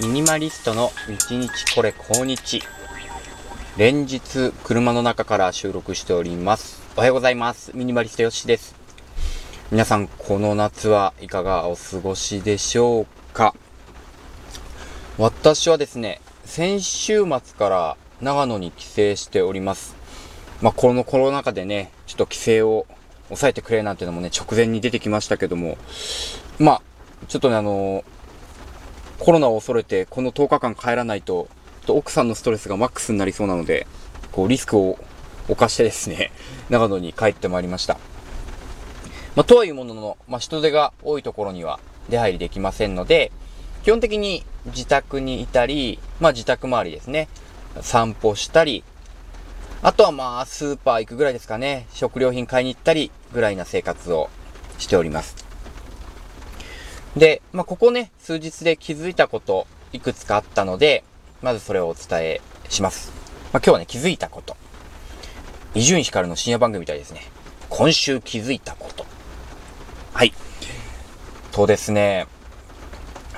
ミニマリストの一日これ今日。連日車の中から収録しております。おはようございます。ミニマリストよしです。皆さん、この夏はいかがお過ごしでしょうか？私はですね、先週末から長野に帰省しております。まあ、このコロナ禍でね、ちょっと帰省を抑えてくれなんていうのもね、直前に出てきましたけども、まあ、ちょっとね、あのーコロナを恐れてこの10日間帰らないと、と奥さんのストレスがマックスになりそうなので、こうリスクを犯してですね、長野に帰ってまいりました。まあ、とはいうものの、まあ、人手が多いところには出入りできませんので、基本的に自宅にいたり、まあ、自宅周りですね、散歩したり、あとはまあ、スーパー行くぐらいですかね、食料品買いに行ったりぐらいな生活をしております。で、まあ、ここね、数日で気づいたこと、いくつかあったので、まずそれをお伝えします。まあ、今日はね、気づいたこと。伊集院光の深夜番組みたいですね。今週気づいたこと。はい。とですね、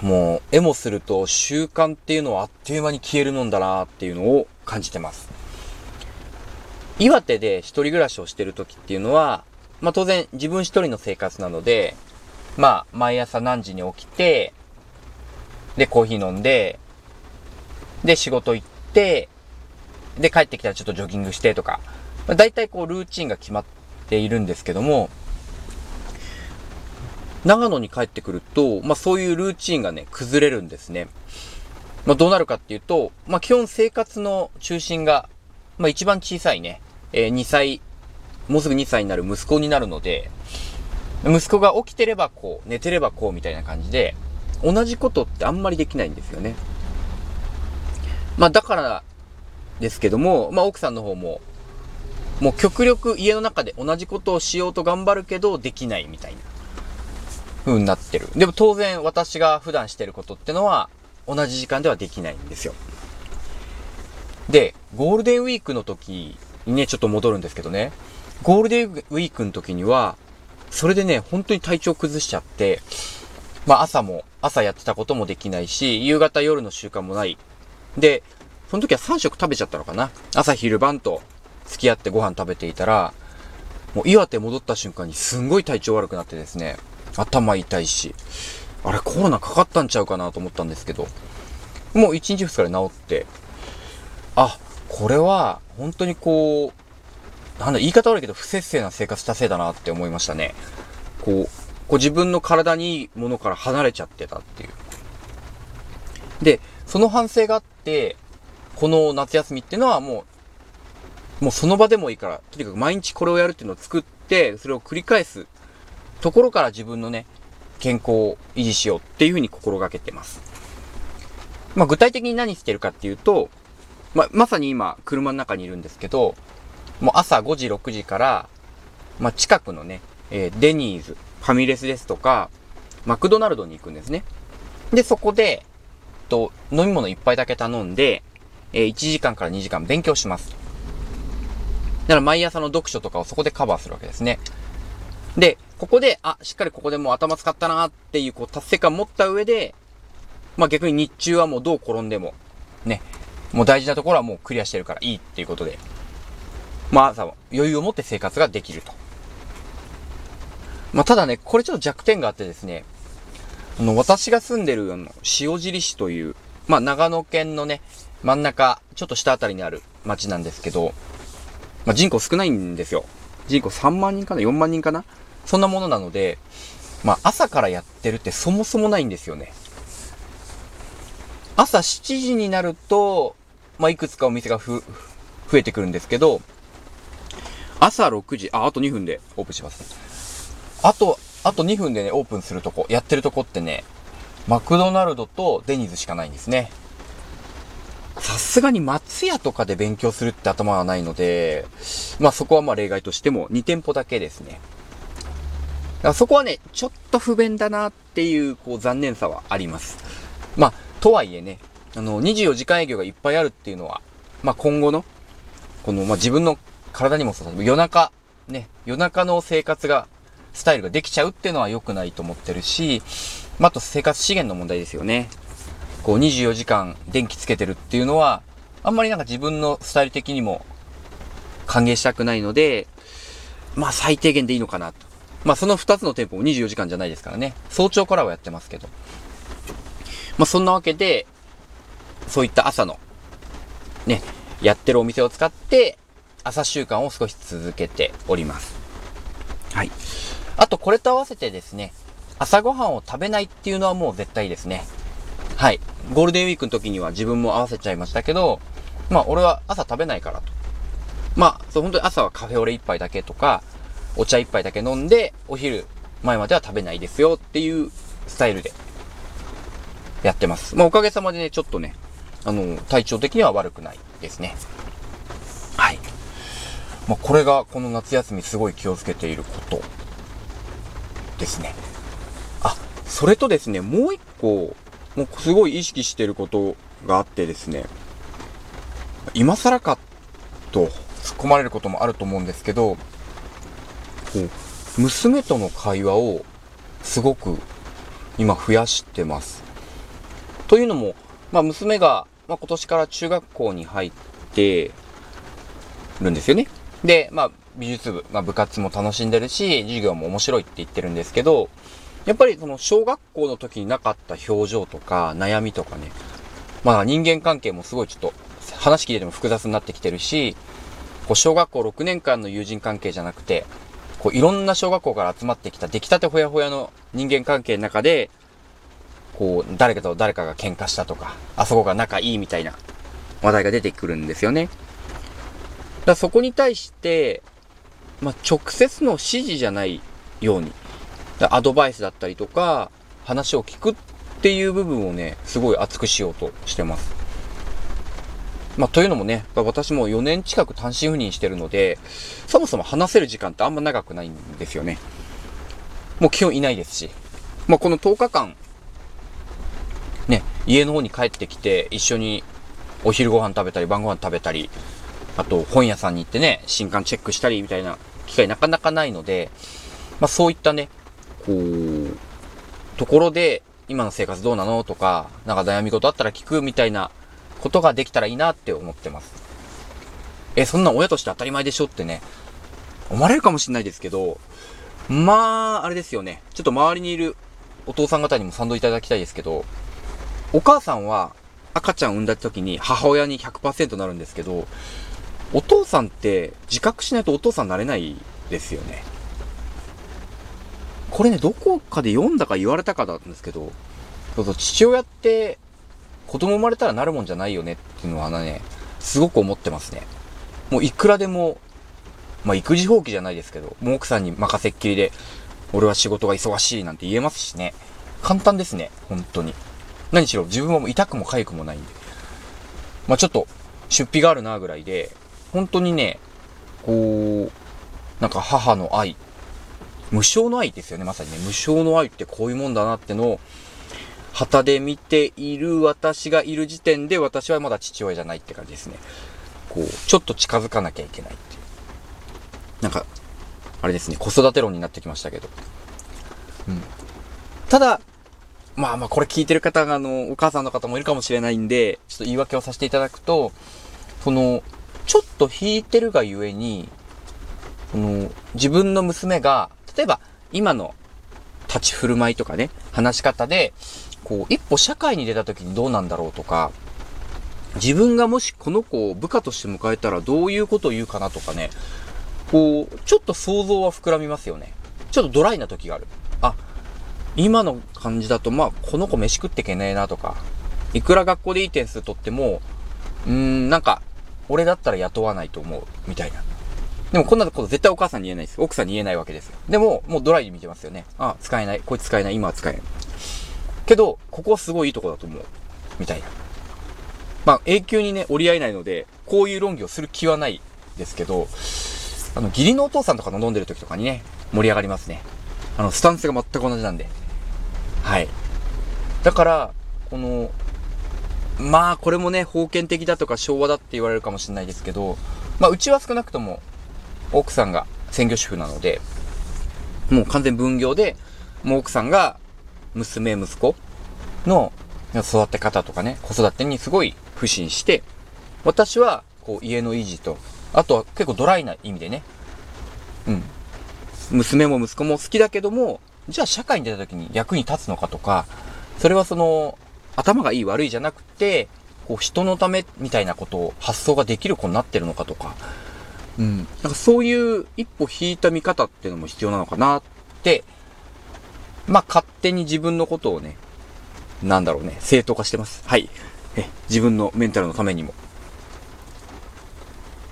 もう、絵もすると習慣っていうのはあっという間に消えるもんだなっていうのを感じてます。岩手で一人暮らしをしてる時っていうのは、まあ当然自分一人の生活なので、まあ、毎朝何時に起きて、で、コーヒー飲んで、で、仕事行って、で、帰ってきたらちょっとジョギングしてとか、まあ、大体こう、ルーチンが決まっているんですけども、長野に帰ってくると、まあそういうルーチンがね、崩れるんですね。まあどうなるかっていうと、まあ基本生活の中心が、まあ一番小さいね、えー、2歳、もうすぐ2歳になる息子になるので、息子が起きてればこう、寝てればこうみたいな感じで、同じことってあんまりできないんですよね。まあだからですけども、まあ奥さんの方も、もう極力家の中で同じことをしようと頑張るけどできないみたいな風になってる。でも当然私が普段してることってのは同じ時間ではできないんですよ。で、ゴールデンウィークの時にね、ちょっと戻るんですけどね、ゴールデンウィークの時には、それでね、本当に体調崩しちゃって、まあ朝も、朝やってたこともできないし、夕方夜の習慣もない。で、その時は3食食べちゃったのかな朝昼晩と付き合ってご飯食べていたら、もう岩手戻った瞬間にすんごい体調悪くなってですね、頭痛いし、あれコロナかかったんちゃうかなと思ったんですけど、もう1日2日で治って、あ、これは本当にこう、なんだ、言い方悪いけど、不節制な生活したせいだなって思いましたね。こう、こう自分の体にいいものから離れちゃってたっていう。で、その反省があって、この夏休みっていうのはもう、もうその場でもいいから、とにかく毎日これをやるっていうのを作って、それを繰り返すところから自分のね、健康を維持しようっていうふうに心がけてます。まあ具体的に何してるかっていうと、まあ、まさに今車の中にいるんですけど、もう朝5時、6時から、まあ、近くのね、えー、デニーズ、ファミレスですとか、マクドナルドに行くんですね。で、そこで、と、飲み物一杯だけ頼んで、えー、1時間から2時間勉強します。だから毎朝の読書とかをそこでカバーするわけですね。で、ここで、あ、しっかりここでもう頭使ったなっていう、こう、達成感持った上で、まあ逆に日中はもうどう転んでも、ね、もう大事なところはもうクリアしてるからいいっていうことで、まあ、余裕を持って生活ができると。まあ、ただね、これちょっと弱点があってですね、あの、私が住んでる、あの、塩尻市という、まあ、長野県のね、真ん中、ちょっと下あたりにある町なんですけど、まあ、人口少ないんですよ。人口3万人かな ?4 万人かな？そんなものなので、まあ、朝からやってるってそもそもないんですよね。朝7時になると、まあ、いくつかお店がふ、増えてくるんですけど、朝6時、あ、あと2分でオープンします。あと、あと2分でね、オープンするとこ、やってるとこってね、マクドナルドとデニーズしかないんですね。さすがに松屋とかで勉強するって頭はないので、まあそこはまあ例外としても2店舗だけですね。だからそこはね、ちょっと不便だなっていう、こう残念さはあります。まあ、とはいえね、あの、24時間営業がいっぱいあるっていうのは、まあ今後の、この、まあ自分の体にもそう夜中、ね、夜中の生活が、スタイルができちゃうっていうのは良くないと思ってるし、まあ、あと生活資源の問題ですよね。こう24時間電気つけてるっていうのは、あんまりなんか自分のスタイル的にも歓迎したくないので、まあ最低限でいいのかなと。まあその2つの店舗も24時間じゃないですからね。早朝からはやってますけど。まあそんなわけで、そういった朝の、ね、やってるお店を使って、朝習慣を少し続けております。はい。あとこれと合わせてですね、朝ごはんを食べないっていうのはもう絶対ですね。はい。ゴールデンウィークの時には自分も合わせちゃいましたけど、まあ俺は朝食べないからと。まあ、そう本当に朝はカフェオレ一杯だけとか、お茶一杯だけ飲んで、お昼前までは食べないですよっていうスタイルでやってます。まあおかげさまでね、ちょっとね、あの、体調的には悪くないですね。まあこれがこの夏休みすごい気をつけていることですね。あ、それとですね、もう一個、もうすごい意識してることがあってですね、今更かと突っ込まれることもあると思うんですけど、こう、娘との会話をすごく今増やしてます。というのも、まあ娘が、まあ、今年から中学校に入ってるんですよね。で、まあ美術部、まあ部活も楽しんでるし、授業も面白いって言ってるんですけど、やっぱりその小学校の時になかった表情とか悩みとかね、まあ人間関係もすごいちょっと話聞いてても複雑になってきてるし、こう小学校6年間の友人関係じゃなくて、こういろんな小学校から集まってきた出来たてほやほやの人間関係の中で、こう誰かと誰かが喧嘩したとか、あそこが仲いいみたいな話題が出てくるんですよね。だそこに対して、まあ、直接の指示じゃないように、アドバイスだったりとか、話を聞くっていう部分をね、すごい熱くしようとしてます。まあ、というのもね、私も4年近く単身赴任してるので、そもそも話せる時間ってあんま長くないんですよね。もう基本いないですし。まあ、この10日間、ね、家の方に帰ってきて、一緒にお昼ご飯食べたり、晩ご飯食べたり、あと本屋さんに行ってね、新刊チェックしたりみたいな機会なかなかないので、まあ、そういったね、こう、ところで、今の生活どうなの？とか、なんか悩み事あったら聞くみたいなことができたらいいなって思ってます。え、そんな親として当たり前でしょってね、思われるかもしれないですけど、まあ、あれですよね。ちょっと周りにいるお父さん方にも賛同いただきたいですけど、お母さんは赤ちゃんを産んだ時に母親に100%なるんですけど、お父さんって自覚しないとお父さんになれないですよね。これね、どこかで読んだか言われたかなんですけど、そうそう、父親って子供生まれたらなるもんじゃないよねっていうのはね、すごく思ってますね。もういくらでも、まあ育児放棄じゃないですけど、もう奥さんに任せっきりで、俺は仕事が忙しいなんて言えますしね。簡単ですね、本当に。何しろ自分は痛くも痒くもないんで。まあちょっと、出費があるなぐらいで、本当にね、こう、なんか母の愛、無償の愛ですよね、まさにね。無償の愛ってこういうもんだなってのを、旗で見ている私がいる時点で私はまだ父親じゃないって感じですね。こう、ちょっと近づかなきゃいけないってい。なんか、あれですね、子育て論になってきましたけど。うん。ただ、まあまあこれ聞いてる方があの、お母さんの方もいるかもしれないんで、ちょっと言い訳をさせていただくと、その、と引いてるがゆえに、その、自分の娘が、例えば、今の立ち振る舞いとかね、話し方で、こう、一歩社会に出た時にどうなんだろうとか、自分がもしこの子を部下として迎えたらどういうことを言うかなとかね、こう、ちょっと想像は膨らみますよね。ちょっとドライな時がある。あ、今の感じだと、まあ、この子飯食ってけねえなとか、いくら学校でいい点数取っても、うーん、なんか、俺だったら雇わないと思う、みたいな。でもこんなこと絶対お母さんに言えないです。奥さんに言えないわけですよ。でも、もうドライに見てますよね。あ、使えない。こいつ使えない。今は使えない。けど、ここはすごいいいとこだと思う。みたいな。まあ、永久にね、折り合えないので、こういう論議をする気はないですけど、あの、義理のお父さんとかの飲んでる時とかにね、盛り上がりますね。あの、スタンスが全く同じなんで。はい。だから、この、まあ、これもね、封建的だとか昭和だって言われるかもしれないですけど、まあ、うちは少なくとも、奥さんが専業主婦なので、もう完全分業で、もう奥さんが娘、息子の育て方とかね、子育てにすごい不信して、私は、こう、家の維持と、あとは結構ドライな意味でね、うん。娘も息子も好きだけども、じゃあ社会に出た時に役に立つのかとか、それはその、頭がいい悪いじゃなくて、こう人のためみたいなことを発想ができる子になってるのかとか、うん。なんかそういう一歩引いた見方っていうのも必要なのかなって、まあ勝手に自分のことをね、なんだろうね、正当化してます。はい。え、自分のメンタルのためにも。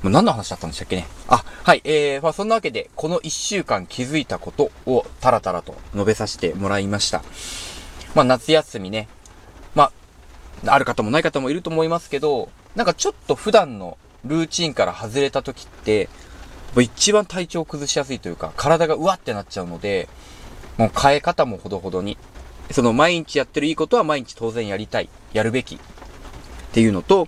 もう何の話だったんでしたっけね。あ、はい。えー、まあそんなわけで、この一週間気づいたことをタラタラと述べさせてもらいました。まあ夏休みね。あ、る方もない方もいると思いますけど、なんかちょっと普段のルーチンから外れた時って、一番体調を崩しやすいというか、体がうわってなっちゃうので、もう変え方もほどほどに。その毎日やってるいいことは毎日当然やりたい、やるべきっていうのと、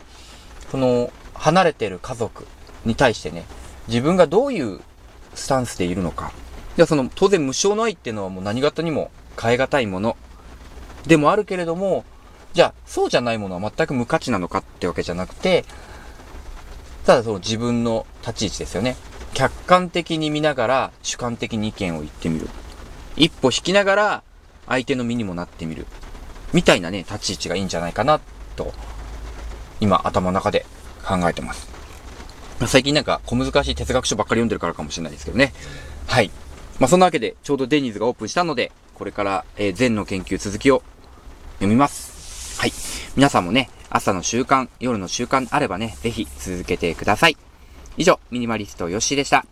その離れてる家族に対してね、自分がどういうスタンスでいるのか。ではその当然無償の愛っていうのはもう何型にも変え難いものでもあるけれども、じゃあそうじゃないものは全く無価値なのかってわけじゃなくて、ただその自分の立ち位置ですよね。客観的に見ながら主観的に意見を言ってみる。一歩引きながら相手の身にもなってみる。みたいなね、立ち位置がいいんじゃないかな、と、今頭の中で考えてます。最近なんか小難しい哲学書ばっかり読んでるからかもしれないですけどね。はい。まあ、そんなわけで、ちょうどデニーズがオープンしたので、これから、えー、禅の研究続きを読みます。はい。皆さんもね、朝の習慣、夜の習慣あればね、ぜひ続けてください。以上、ミニマリストよしーでした。